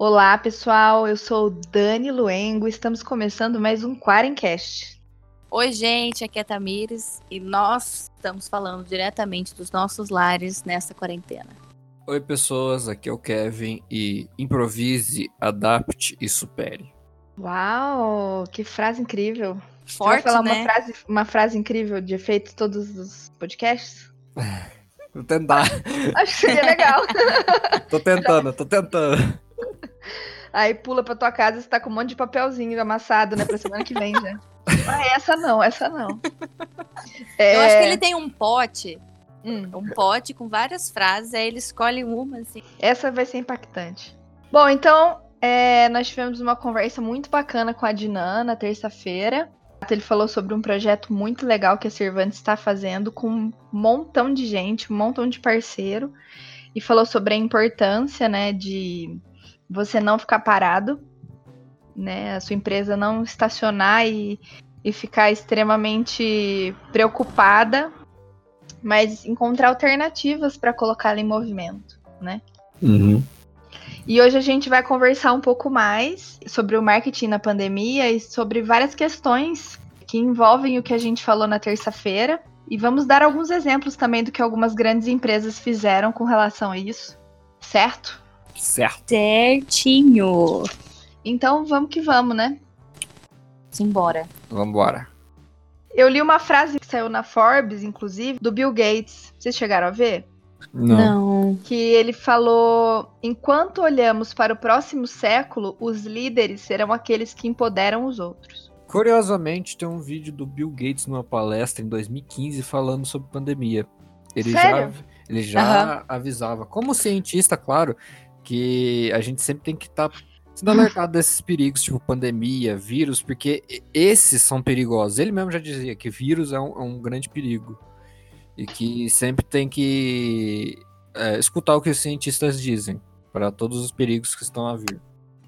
Olá, pessoal. Eu sou Dani Luengo. Estamos começando mais um Quarencast. Oi, gente. Aqui é Tamires e nós estamos falando diretamente dos nossos lares nessa quarentena. Oi, pessoas. Aqui é o Kevin e improvise, adapte e supere. Uau, que frase incrível. Forte, Você vai falar né? uma, frase, uma frase incrível de efeito todos os podcasts? Vou tentar. Acho que seria legal. tô tentando, tô tentando. Aí pula pra tua casa e você tá com um monte de papelzinho amassado, né? Pra semana que vem já. Ah, essa não, essa não. Eu acho É, que ele tem um pote, hum, um pote com várias frases, aí ele escolhe uma, assim. essa vai ser impactante. Bom, então, é, nós tivemos uma conversa muito bacana com a Dinan na terça-feira. Ele falou sobre um projeto muito legal que a Cervantes está fazendo com um montão de gente, um montão de parceiro. E falou sobre a importância, né, de você não ficar parado, né, a sua empresa não estacionar e, e ficar extremamente preocupada, mas encontrar alternativas para colocá-la em movimento, né? Uhum. E hoje a gente vai conversar um pouco mais sobre o marketing na pandemia e sobre várias questões que envolvem o que a gente falou na terça-feira. E vamos dar alguns exemplos também do que algumas grandes empresas fizeram com relação a isso, certo? Certo. Certinho. Então vamos que vamos, né? Simbora. Vambora. Eu li uma frase que saiu na Forbes, inclusive, do Bill Gates. Vocês chegaram a ver? Não. Que ele falou: enquanto olhamos para o próximo século, os líderes serão aqueles que empoderam os outros. Curiosamente, tem um vídeo do Bill Gates numa palestra em 2015 falando sobre pandemia. Ele Sério? já, ele já avisava, como cientista, claro, que a gente sempre tem que estar sendo alertado desses perigos, tipo pandemia, vírus, porque esses são perigosos. Ele mesmo já dizia que vírus é um, é um grande perigo. E que sempre tem que é, escutar o que os cientistas dizem para todos os perigos que estão a vir.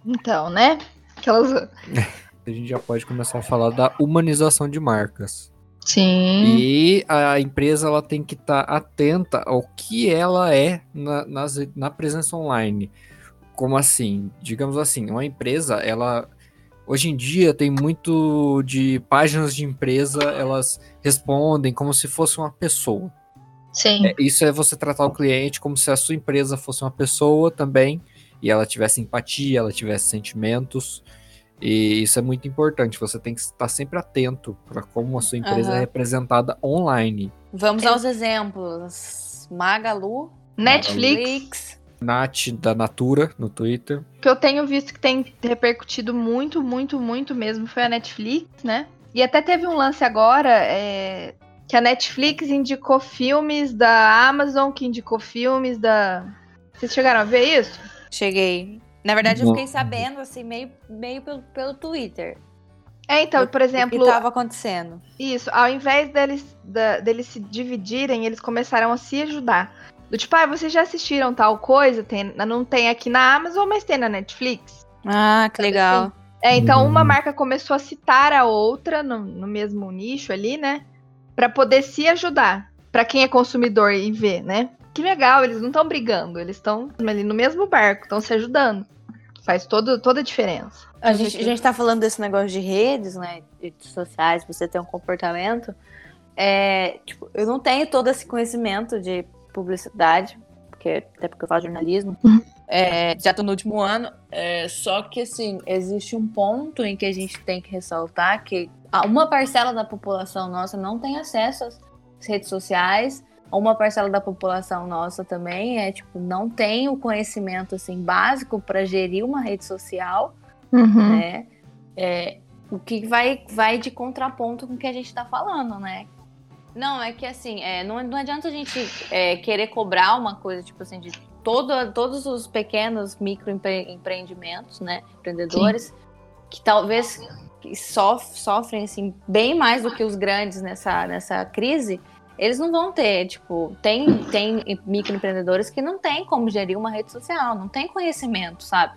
Então, né? Aquelas. A gente já pode começar a falar da humanização de marcas. Sim. E a empresa ela tem que estar atenta ao que ela é na, nas- na presença online. Como assim? Digamos assim, uma empresa, ela hoje em dia tem muito de páginas de empresa, elas respondem como se fosse uma pessoa. Sim. É, Isso é você tratar o cliente como se a sua empresa fosse uma pessoa também, e ela tivesse empatia, ela tivesse sentimentos. E isso é muito importante. Você tem que estar sempre atento para como a sua empresa é Aham. representada online. Vamos aos exemplos. Magalu, Netflix, Netflix. Nath da Natura no Twitter. que eu tenho visto que tem repercutido muito, muito, muito mesmo foi a Netflix, né? E até teve um lance agora é, que a Netflix indicou filmes da Amazon, que indicou filmes da. Vocês chegaram a ver isso? Cheguei. Na verdade, eu fiquei sabendo, assim, meio, meio pelo, pelo Twitter. É, então, por O exemplo, que estava acontecendo. Isso, ao invés deles, da- deles se dividirem, eles começaram a se ajudar. Do tipo, ah, vocês já assistiram tal coisa? Tem, não tem aqui na Amazon, mas tem na Netflix. Ah, que legal. É, então uma Uhum. marca começou a citar a outra no, no mesmo nicho ali, né? Pra poder se ajudar. Pra quem é consumidor e ver, né? Que legal, eles não estão brigando, eles estão ali no mesmo barco, estão se ajudando. Faz todo, toda a diferença. A gente, a gente tá falando desse negócio de redes, né? Redes sociais, você ter um comportamento. É, tipo, eu não tenho todo esse conhecimento de publicidade, porque, até porque eu faço jornalismo. É, já tô no último ano. é, só que, assim, existe um ponto em que a gente tem que ressaltar que a- uma parcela da população nossa não tem acesso às redes sociais. Uma parcela da população nossa também é, tipo, não tem o conhecimento, assim, básico para gerir uma rede social Uhum. né? É, o que vai, vai de contraponto com o que a gente tá falando, né? Não, é que assim, é, não, não adianta a gente é, querer cobrar uma coisa, tipo assim, de todo, todos os pequenos microempreendimentos, né? Empreendedores, que talvez que sof- sofrem assim, bem mais do que os grandes nessa, nessa crise, eles não vão ter, tipo, tem, tem microempreendedores que não tem como gerir uma rede social, não tem conhecimento, sabe?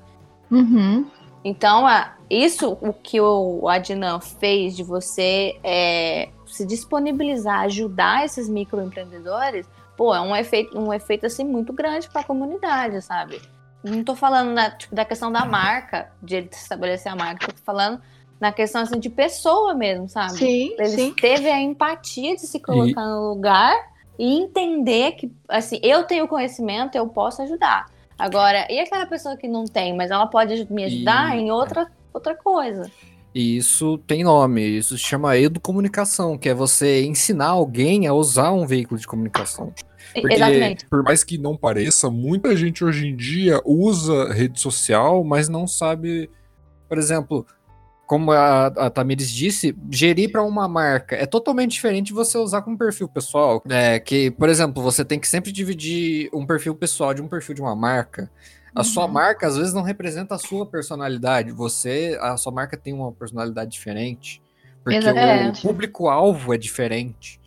Uhum. Então, a- isso o que o Adnan fez de você é, se disponibilizar, ajudar esses microempreendedores, pô, é um efeito, um efeito assim muito grande para a comunidade, sabe? não tô falando na, tipo, da questão da marca, de ele estabelecer a marca, tô falando na questão assim, de pessoa mesmo, sabe? Sim, Ele sim. teve a empatia de se colocar no lugar e entender que, assim, eu tenho conhecimento, eu posso ajudar. Agora, e aquela pessoa que não tem, mas ela pode me ajudar E- em outra, outra coisa. E isso tem nome, isso se chama educomunicação, que é você ensinar alguém a usar um veículo de comunicação. Porque- Exatamente. Por mais que não pareça, muita gente hoje em dia usa rede social, mas não sabe. Por exemplo, como a, a Tamires disse, gerir para uma marca é totalmente diferente de você usar como perfil pessoal. É que, por exemplo, você tem que sempre dividir um perfil pessoal de um perfil de uma marca. A sua Uhum. marca às vezes não representa a sua personalidade. Você, a sua marca tem uma personalidade diferente, porque Exatamente. o público-alvo é diferente.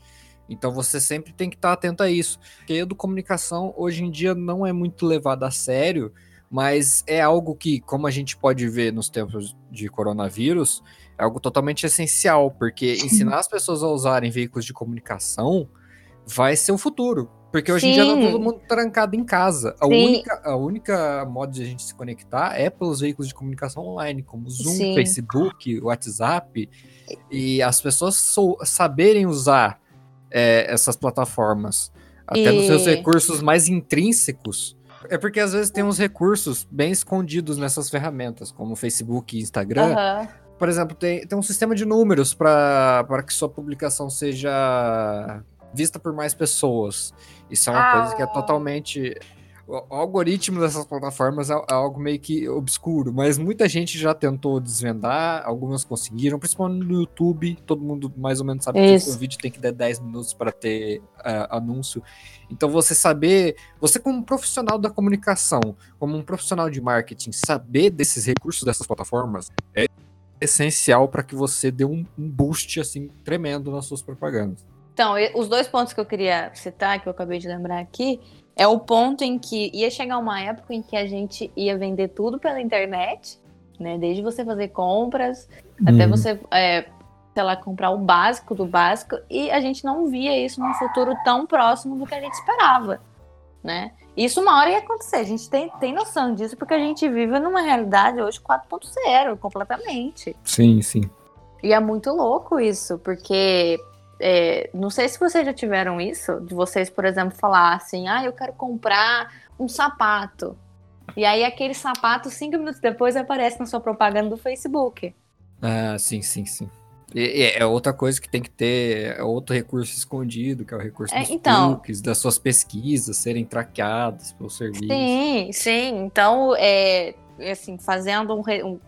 Então você sempre tem que estar atento a isso. Porque a educomunicação hoje em dia não é muito levada a sério, mas é algo que, como a gente pode ver nos tempos de coronavírus, é algo totalmente essencial, porque ensinar as pessoas a usarem veículos de comunicação vai ser o futuro. Porque hoje em dia tá todo mundo trancado em casa. A Sim. única, a única modo de a gente se conectar é pelos veículos de comunicação online, como Zoom, Sim. Facebook, WhatsApp. E as pessoas sou- saberem usar é, essas plataformas, até nos seus E- recursos mais intrínsecos. É porque às vezes tem uns recursos bem escondidos nessas ferramentas, como Facebook e Instagram. Aham. Por exemplo, tem, tem um sistema de números para que sua publicação seja vista por mais pessoas. Isso é uma Ah. coisa que é totalmente. O algoritmo dessas plataformas é é algo meio que obscuro, mas muita gente já tentou desvendar, algumas conseguiram, principalmente no YouTube. Todo mundo mais ou menos sabe Isso. que o vídeo tem que dar 10 minutos para ter ah, anúncio. Então, você saber, você, como um profissional da comunicação, como um profissional de marketing, saber desses recursos dessas plataformas é essencial para que você dê um, um boost assim tremendo nas suas propagandas. Então, os dois pontos que eu queria citar, que eu acabei de lembrar aqui, é o ponto em que ia chegar uma época em que a gente ia vender tudo pela internet, né? Desde você fazer compras, até Uhum. você, é, sei lá, comprar o básico do básico, e a gente não via isso num futuro tão próximo do que a gente esperava, né? Isso uma hora ia acontecer, a gente tem, tem noção disso, porque a gente vive numa realidade hoje 4.0, completamente. Sim, sim. E é muito louco isso, porque é, não sei se vocês já tiveram isso, de vocês, por exemplo, falar assim, ah, eu quero comprar um sapato. E aí aquele sapato, cinco minutos depois, aparece na sua propaganda do Facebook. Ah, sim, sim, sim. E, é outra coisa que tem que ter, é outro recurso escondido, que é o recurso É, dos então. cookies, das suas pesquisas serem traqueadas pelo serviço. Sim, sim. Então, é, assim, fazendo um, um-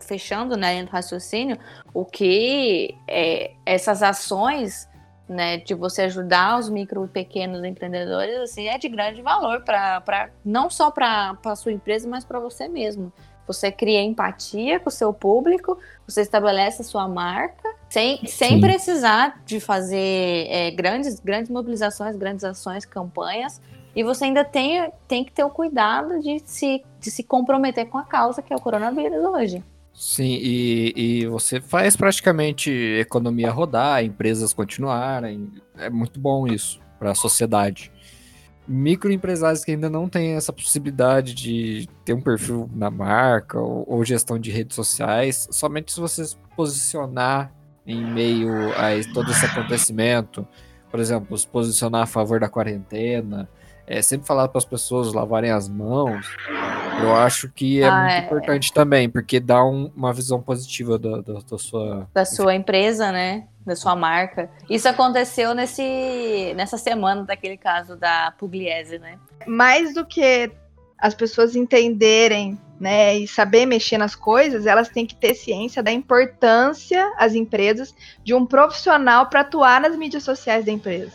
fechando, né, no raciocínio, o que é, essas ações, né, de você ajudar os micro e pequenos empreendedores, assim, é de grande valor para não só para a sua empresa, mas para você mesmo. Você cria empatia com o seu público, você estabelece a sua marca, sem, sem Sim. precisar de fazer é, grandes, grandes mobilizações, grandes ações, campanhas, e você ainda tem, tem que ter o cuidado de se, de se comprometer com a causa que é o coronavírus hoje. Sim, e, e você faz praticamente economia rodar, empresas continuarem. É muito bom isso para a sociedade. Microempresários que ainda não têm essa possibilidade de ter um perfil na marca ou, ou gestão de redes sociais, somente se você se posicionar em meio a todo esse acontecimento, por exemplo, se posicionar a favor da quarentena, é, sempre falar para as pessoas lavarem as mãos, eu acho que é Ah, muito é. importante também, porque dá um- uma visão positiva da, da- da sua. Da sua empresa, né? Da sua marca. Isso aconteceu nesse, nessa semana daquele caso da Pugliese, né? mais do que as pessoas entenderem, né, e saber mexer nas coisas, elas têm que ter ciência da importância, as empresas, de um profissional para atuar nas mídias sociais da empresa.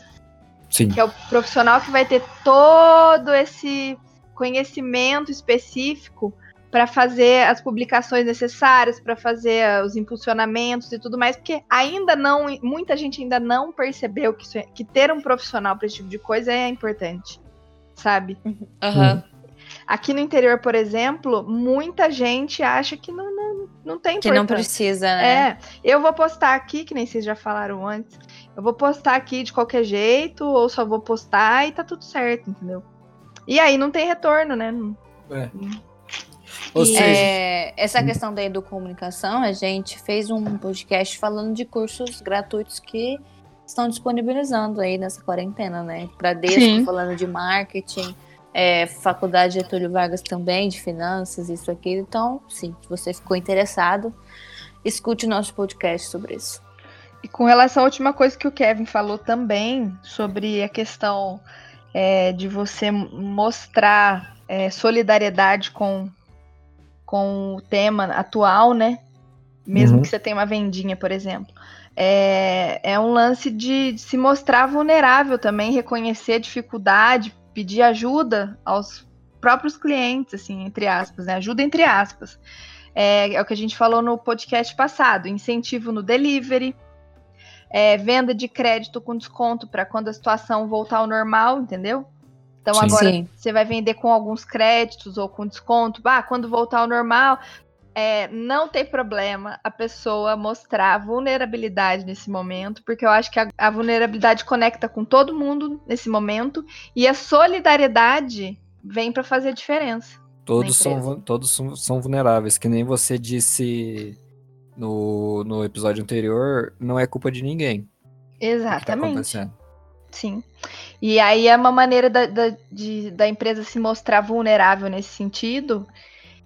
Sim. Que é o profissional que vai ter todo esse conhecimento específico para fazer as publicações necessárias, para fazer os impulsionamentos e tudo mais, porque ainda não, muita gente ainda não percebeu que, isso é- que ter um profissional para esse tipo de coisa é importante, sabe? Aham. Aqui no interior, por exemplo, muita gente acha que não, não, não tem Que não importância. precisa, né? É, eu vou postar aqui, que nem vocês já falaram antes. Eu vou postar aqui de qualquer jeito, ou só vou postar e tá tudo certo, entendeu? E aí não tem retorno, né? É. Ou E- seja, É, essa questão da educomunicação, a gente fez um podcast falando de cursos gratuitos que estão disponibilizando aí nessa quarentena, né? Bradesco Sim. falando de marketing, é, Faculdade Getúlio Vargas também, de finanças, isso aqui. Então, sim, se você ficou interessado, escute o nosso podcast sobre isso. E com relação à última coisa que o Kevin falou também, sobre a questão é, de você mostrar é, solidariedade com, com o tema atual, né? Mesmo Uhum. que você tenha uma vendinha, por exemplo. É, é um lance de, de se mostrar vulnerável também, reconhecer a dificuldade, pedir ajuda aos próprios clientes, assim, entre aspas, né? Ajuda entre aspas. É, é o que a gente falou no podcast passado: incentivo no delivery, é, venda de crédito com desconto para quando a situação voltar ao normal, entendeu? Então Sim. agora Sim. você vai vender com alguns créditos ou com desconto. Ah, quando voltar ao normal, é, não tem problema a pessoa mostrar vulnerabilidade nesse momento, porque eu acho que a, a vulnerabilidade conecta com todo mundo nesse momento e a solidariedade vem para fazer a diferença. todos, são, todos são vulneráveis, que nem você disse no, no episódio anterior, não é culpa de ninguém. tá Exatamente. acontecendo. Sim. E aí é uma maneira da, da, de- da empresa se mostrar vulnerável nesse sentido.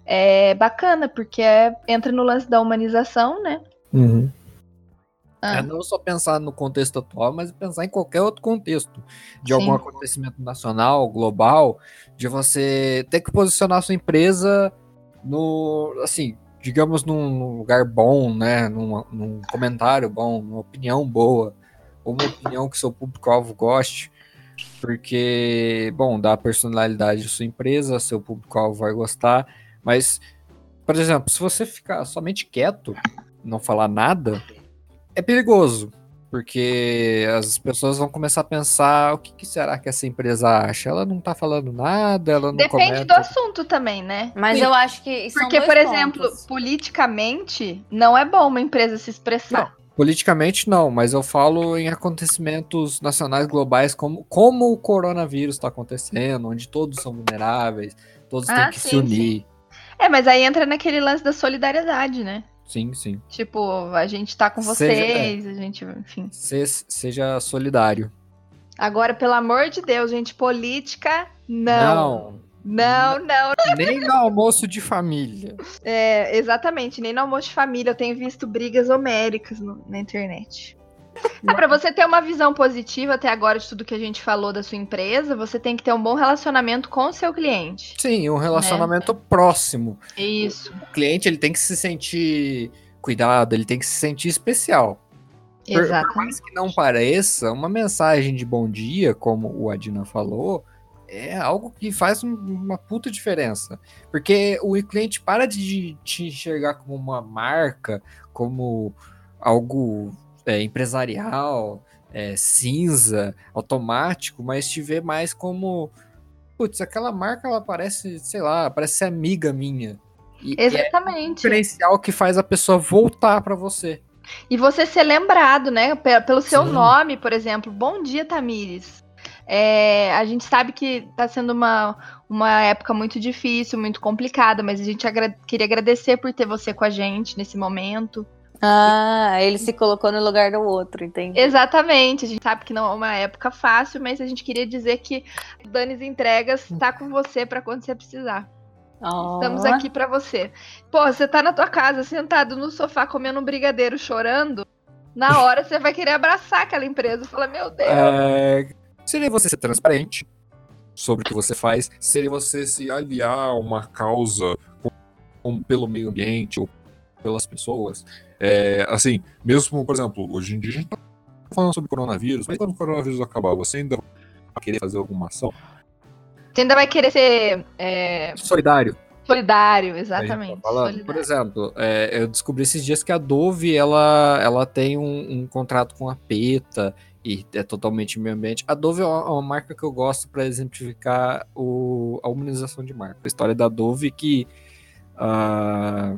É bacana, porque é- entra no lance da humanização, né? Ah. É não só pensar no contexto atual, mas pensar em qualquer outro contexto. De Sim. algum acontecimento nacional, global, de você ter que posicionar sua empresa no, assim, digamos num, lugar bom, né? Num, num comentário bom, numa opinião boa, ou uma opinião que seu público-alvo goste. Porque, bom, dá personalidade de sua empresa, seu público-alvo vai gostar. Mas, por exemplo, se você ficar somente quieto, não falar nada, é perigoso, porque as pessoas vão começar a pensar o que, que será que essa empresa acha? Ela não tá falando nada, ela não Depende comenta. do assunto também, né? Mas Sim. eu acho que são Porque, dois por exemplo, pontos. politicamente, não é bom uma empresa se expressar. Politicamente não, mas eu falo em acontecimentos nacionais globais como, como o coronavírus está acontecendo, onde todos são vulneráveis, todos Ah, têm que se sim, unir. É, mas aí entra naquele lance da solidariedade, né? Sim, sim. Tipo, a gente tá com Seja- vocês, a gente, enfim. Se- seja solidário. Agora, pelo amor de Deus, gente, política, não. Não, não, Nem no almoço de família. É, exatamente, nem no almoço de família eu tenho visto brigas homéricas no- na internet. É, para você ter uma visão positiva até agora de tudo que a gente falou da sua empresa, você tem que ter um bom relacionamento com o seu cliente. Sim, um relacionamento próximo. Isso, O cliente ele tem que se sentir cuidado, ele tem que se sentir especial. Por, por exatamente. mais que não pareça, uma mensagem de bom dia, como o Adina falou, é algo que faz um- uma puta diferença. Porque o cliente para de te enxergar como uma marca, como algo é, empresarial, é, cinza, automático, mas te vê mais como. Putz, aquela marca ela parece, sei lá, parece ser amiga minha. E, é um Exatamente. diferencial que faz a pessoa voltar pra você. E você ser lembrado, né? pe- Pelo seu Sim. nome, por exemplo. Bom dia, Tamires. É, a gente sabe que está sendo uma, uma época muito difícil, muito complicada, mas a gente agra- queria agradecer por ter você com a gente nesse momento. Ah, ele se colocou no lugar do outro, entendi. Exatamente, a gente sabe que não é uma época fácil, mas a gente queria dizer que o Danis Entregas está com você para quando você precisar. Ó. Estamos aqui para você. Pô, você tá na tua casa, sentado no sofá, comendo um brigadeiro, chorando. Na hora você vai querer abraçar aquela empresa e falar: Meu Deus. É, seria você ser transparente. sobre o que você faz, seria você se aliar a uma causa com- com- pelo meio ambiente ou pelas pessoas. É, assim, mesmo, por exemplo, hoje em dia a gente tá falando sobre coronavírus, mas quando o coronavírus acabar, você ainda vai querer fazer alguma ação? Você ainda vai querer ser é, Solidário. solidário, exatamente. Tá solidário. Por exemplo, é, eu descobri esses dias que a Dove ela, ela tem um, um contrato com a PETA e é totalmente meio ambiente. A Dove é uma, é uma marca que eu gosto para exemplificar o, a humanização de marca. A história da Dove que ah,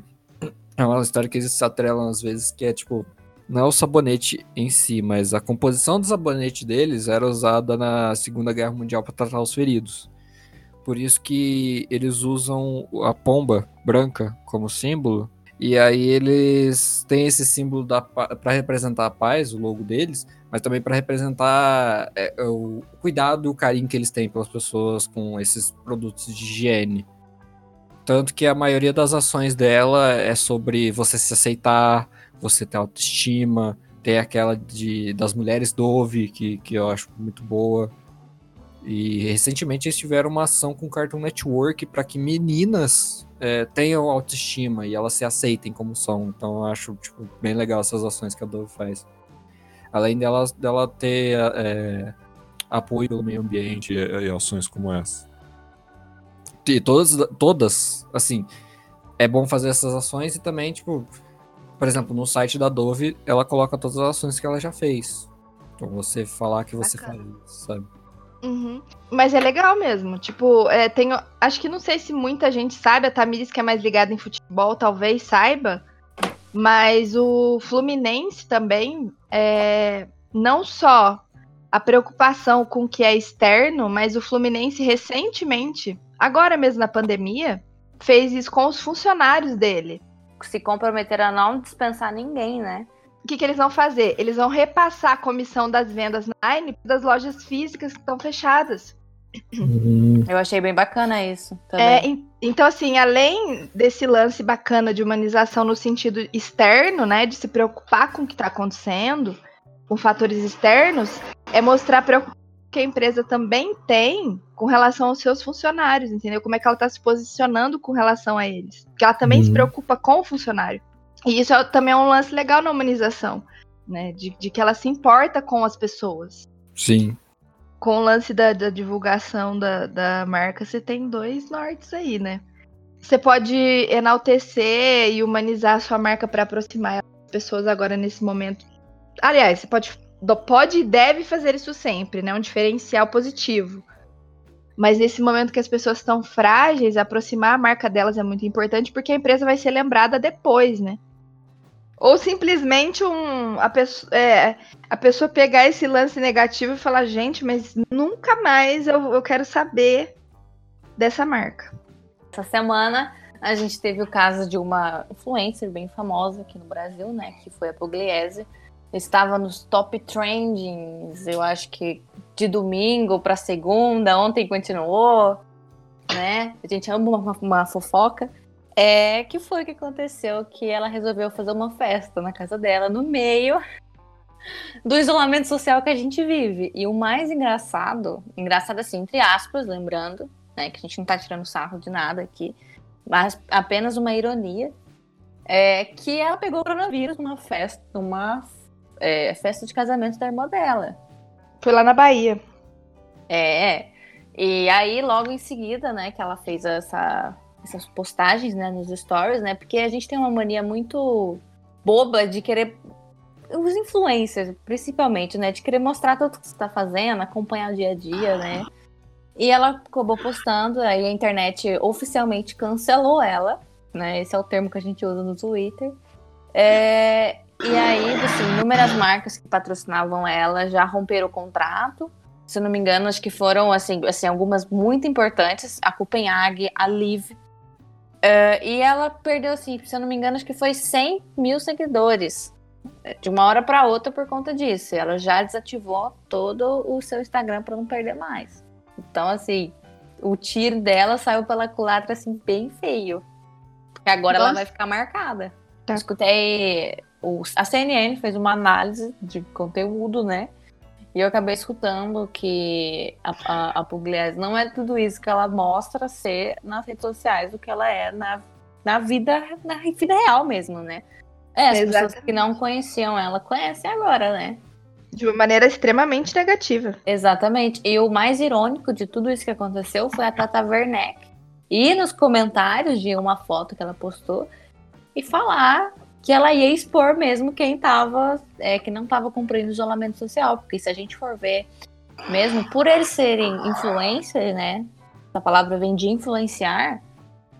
é uma história que eles se atrelam às vezes que é tipo não é o sabonete em si, mas a composição do sabonete deles era usada na Segunda Guerra Mundial para tratar os feridos. por isso que eles usam a pomba branca como símbolo. E aí eles têm esse símbolo para representar a paz, o logo deles, mas também para representar é, o cuidado e o carinho que eles têm pelas pessoas com esses produtos de higiene. Tanto que a maioria das ações dela é sobre você se aceitar, você ter autoestima, tem aquela de, das mulheres Dove, que, que eu acho muito boa. E recentemente eles tiveram uma ação com o Cartoon Network para que meninas é, tenham autoestima e elas se aceitem como são. Então eu acho tipo, bem legal essas ações que a Dove faz. Além dela, dela ter é, apoio pelo meio ambiente e, e ações como essa. E todas, todas, assim, é bom fazer essas ações e também, tipo, por exemplo, no site da Dove, ela coloca todas as ações que ela já fez. Então você falar que você Bacana. faz, sabe? Uhum. Mas é legal mesmo. Tipo, é, tenho, acho que não sei se muita gente sabe, a Tamiris, que é mais ligada em futebol, talvez saiba. Mas o Fluminense também é não só a preocupação com o que é externo, mas o Fluminense recentemente, agora mesmo na pandemia, fez isso com os funcionários dele se comprometeram a não dispensar ninguém, né? O que, que eles vão fazer? Eles vão repassar a comissão das vendas online das lojas físicas que estão fechadas. Uhum. Eu achei bem bacana isso. É, então, assim, além desse lance bacana de humanização no sentido externo, né, de se preocupar com o que está acontecendo, com fatores externos, é mostrar preocupação que a empresa também tem com relação aos seus funcionários, entendeu? Como é que ela está se posicionando com relação a eles. Porque ela também uhum. se preocupa com o funcionário. E isso é, também é um lance legal na humanização, né? De, de, que ela se importa com as pessoas. Sim. Com o lance da, da divulgação da, da marca, você tem dois nortes aí, né? Você pode enaltecer e humanizar a sua marca para aproximar as pessoas agora nesse momento. Aliás, você pode pode e deve fazer isso sempre, né? Um diferencial positivo. Mas nesse momento que as pessoas estão frágeis, aproximar a marca delas é muito importante porque a empresa vai ser lembrada depois, né? Ou simplesmente um, a, pessoa, é, a pessoa pegar esse lance negativo e falar, gente, mas nunca mais eu, eu quero saber dessa marca. Essa semana a gente teve o caso de uma influencer bem famosa aqui no Brasil, né? Que foi a Pugliese estava nos top trendings, eu acho que de domingo para segunda, ontem continuou, né? A gente ama uma, uma fofoca. É, que foi que aconteceu que ela resolveu fazer uma festa na casa dela no meio do isolamento social que a gente vive. E o mais engraçado, engraçado assim, entre aspas, lembrando, né, que a gente não tá tirando sarro de nada aqui, mas apenas uma ironia, é que ela pegou o coronavírus numa festa, numa é, festa de casamento da irmã dela. Foi lá na Bahia. É, e aí logo em seguida, né, que ela fez essa, essas postagens, né, nos stories, né, porque a gente tem uma mania muito boba de querer os influencers, principalmente, né, de querer mostrar tudo que você está fazendo, acompanhar o dia a dia, né. E ela acabou postando, aí a internet oficialmente cancelou ela, né, esse é o termo que a gente usa no Twitter. É, e aí, assim, inúmeras marcas que patrocinavam ela já romperam o contrato. Se eu não me engano, acho que foram, assim, assim algumas muito importantes. A Copenhague, a Live. Uh, e ela perdeu, assim, se eu não me engano, acho que foi 100 mil seguidores. De uma hora para outra por conta disso. Ela já desativou todo o seu Instagram para não perder mais. Então, assim, o tiro dela saiu pela culatra, assim, bem feio. Porque agora Nossa. ela vai ficar marcada. Tá. Escutei o, a CNN fez uma análise de conteúdo, né? E eu acabei escutando que a, a, a Pugliese não é tudo isso que ela mostra ser nas redes sociais, o que ela é na, na vida na vida real mesmo, né? É, as Exatamente. pessoas que não conheciam ela conhecem agora, né? De uma maneira extremamente negativa. Exatamente. E o mais irônico de tudo isso que aconteceu foi a Tata Werneck ir nos comentários de uma foto que ela postou e falar que ela ia expor mesmo quem tava, é, que não estava cumprindo o isolamento social, porque se a gente for ver, mesmo por eles serem influencers, né? A palavra vem de influenciar,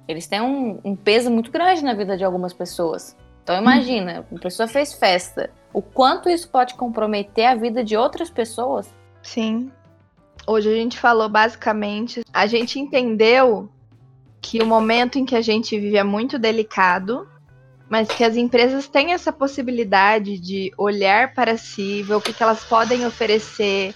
eles têm um, um peso muito grande na vida de algumas pessoas. Então imagina, uma pessoa fez festa, o quanto isso pode comprometer a vida de outras pessoas? Sim. Hoje a gente falou basicamente, a gente entendeu que o momento em que a gente vive é muito delicado, mas que as empresas têm essa possibilidade de olhar para si, ver o que, que elas podem oferecer,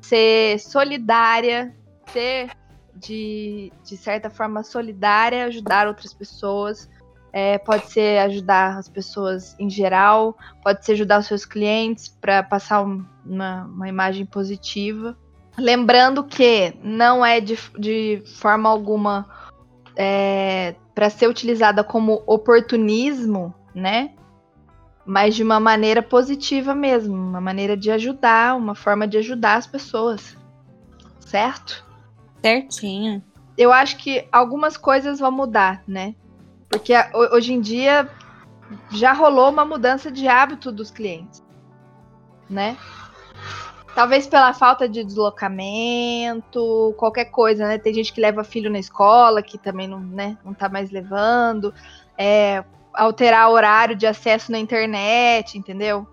ser solidária, ser de, de certa forma solidária, ajudar outras pessoas. É, pode ser ajudar as pessoas em geral, pode ser ajudar os seus clientes para passar um, uma, uma imagem positiva. Lembrando que não é de, de forma alguma é, para ser utilizada como oportunismo, né? Mas de uma maneira positiva mesmo, uma maneira de ajudar, uma forma de ajudar as pessoas. Certo? Certinho. Eu acho que algumas coisas vão mudar, né? Porque hoje em dia já rolou uma mudança de hábito dos clientes, né? Talvez pela falta de deslocamento, qualquer coisa, né? Tem gente que leva filho na escola, que também não, né, não tá mais levando. É, alterar o horário de acesso na internet, entendeu?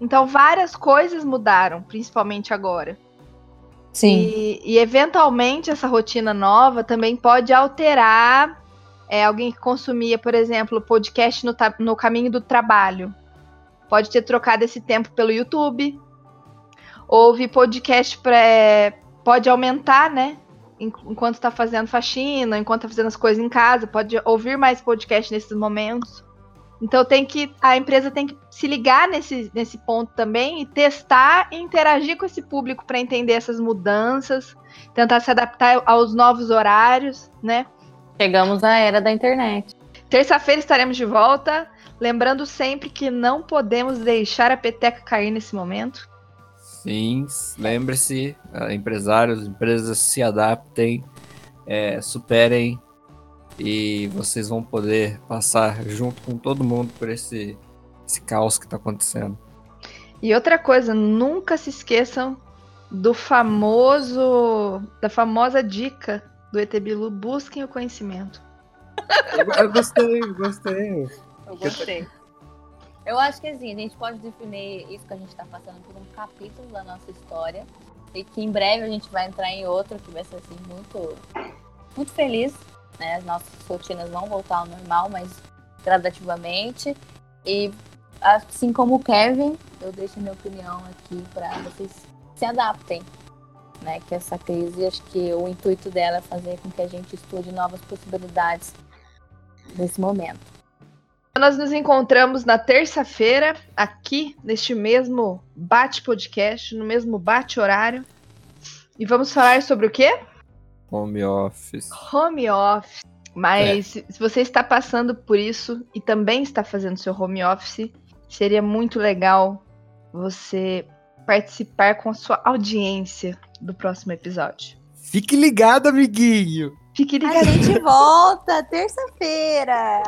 Então várias coisas mudaram, principalmente agora. Sim. E, e eventualmente essa rotina nova também pode alterar é, alguém que consumia, por exemplo, podcast no, no caminho do trabalho. Pode ter trocado esse tempo pelo YouTube, Ouvir podcast pré, pode aumentar, né? Enquanto está fazendo faxina, enquanto está fazendo as coisas em casa, pode ouvir mais podcast nesses momentos. Então tem que a empresa tem que se ligar nesse, nesse ponto também e testar e interagir com esse público para entender essas mudanças, tentar se adaptar aos novos horários, né? Chegamos à era da internet. Terça-feira estaremos de volta, lembrando sempre que não podemos deixar a peteca cair nesse momento. Sim, lembre-se, empresários, empresas se adaptem, é, superem e vocês vão poder passar junto com todo mundo por esse, esse caos que está acontecendo. E outra coisa, nunca se esqueçam do famoso, da famosa dica do ET Bilu, busquem o conhecimento. Eu, eu gostei, eu gostei. Eu gostei. Eu acho que assim, a gente pode definir isso que a gente está passando por um capítulo da nossa história. E que em breve a gente vai entrar em outro que vai ser assim muito, muito feliz. Né? As nossas rotinas vão voltar ao normal, mas gradativamente. E assim como o Kevin, eu deixo a minha opinião aqui para vocês se adaptem. Né? Que essa crise, acho que o intuito dela é fazer com que a gente estude novas possibilidades nesse momento. Nós nos encontramos na terça-feira, aqui neste mesmo Bate Podcast, no mesmo Bate Horário. E vamos falar sobre o quê? Home Office. Home Office. Mas é. se você está passando por isso e também está fazendo seu home office, seria muito legal você participar com a sua audiência do próximo episódio. Fique ligado, amiguinho! Fique ligado. A gente volta terça-feira.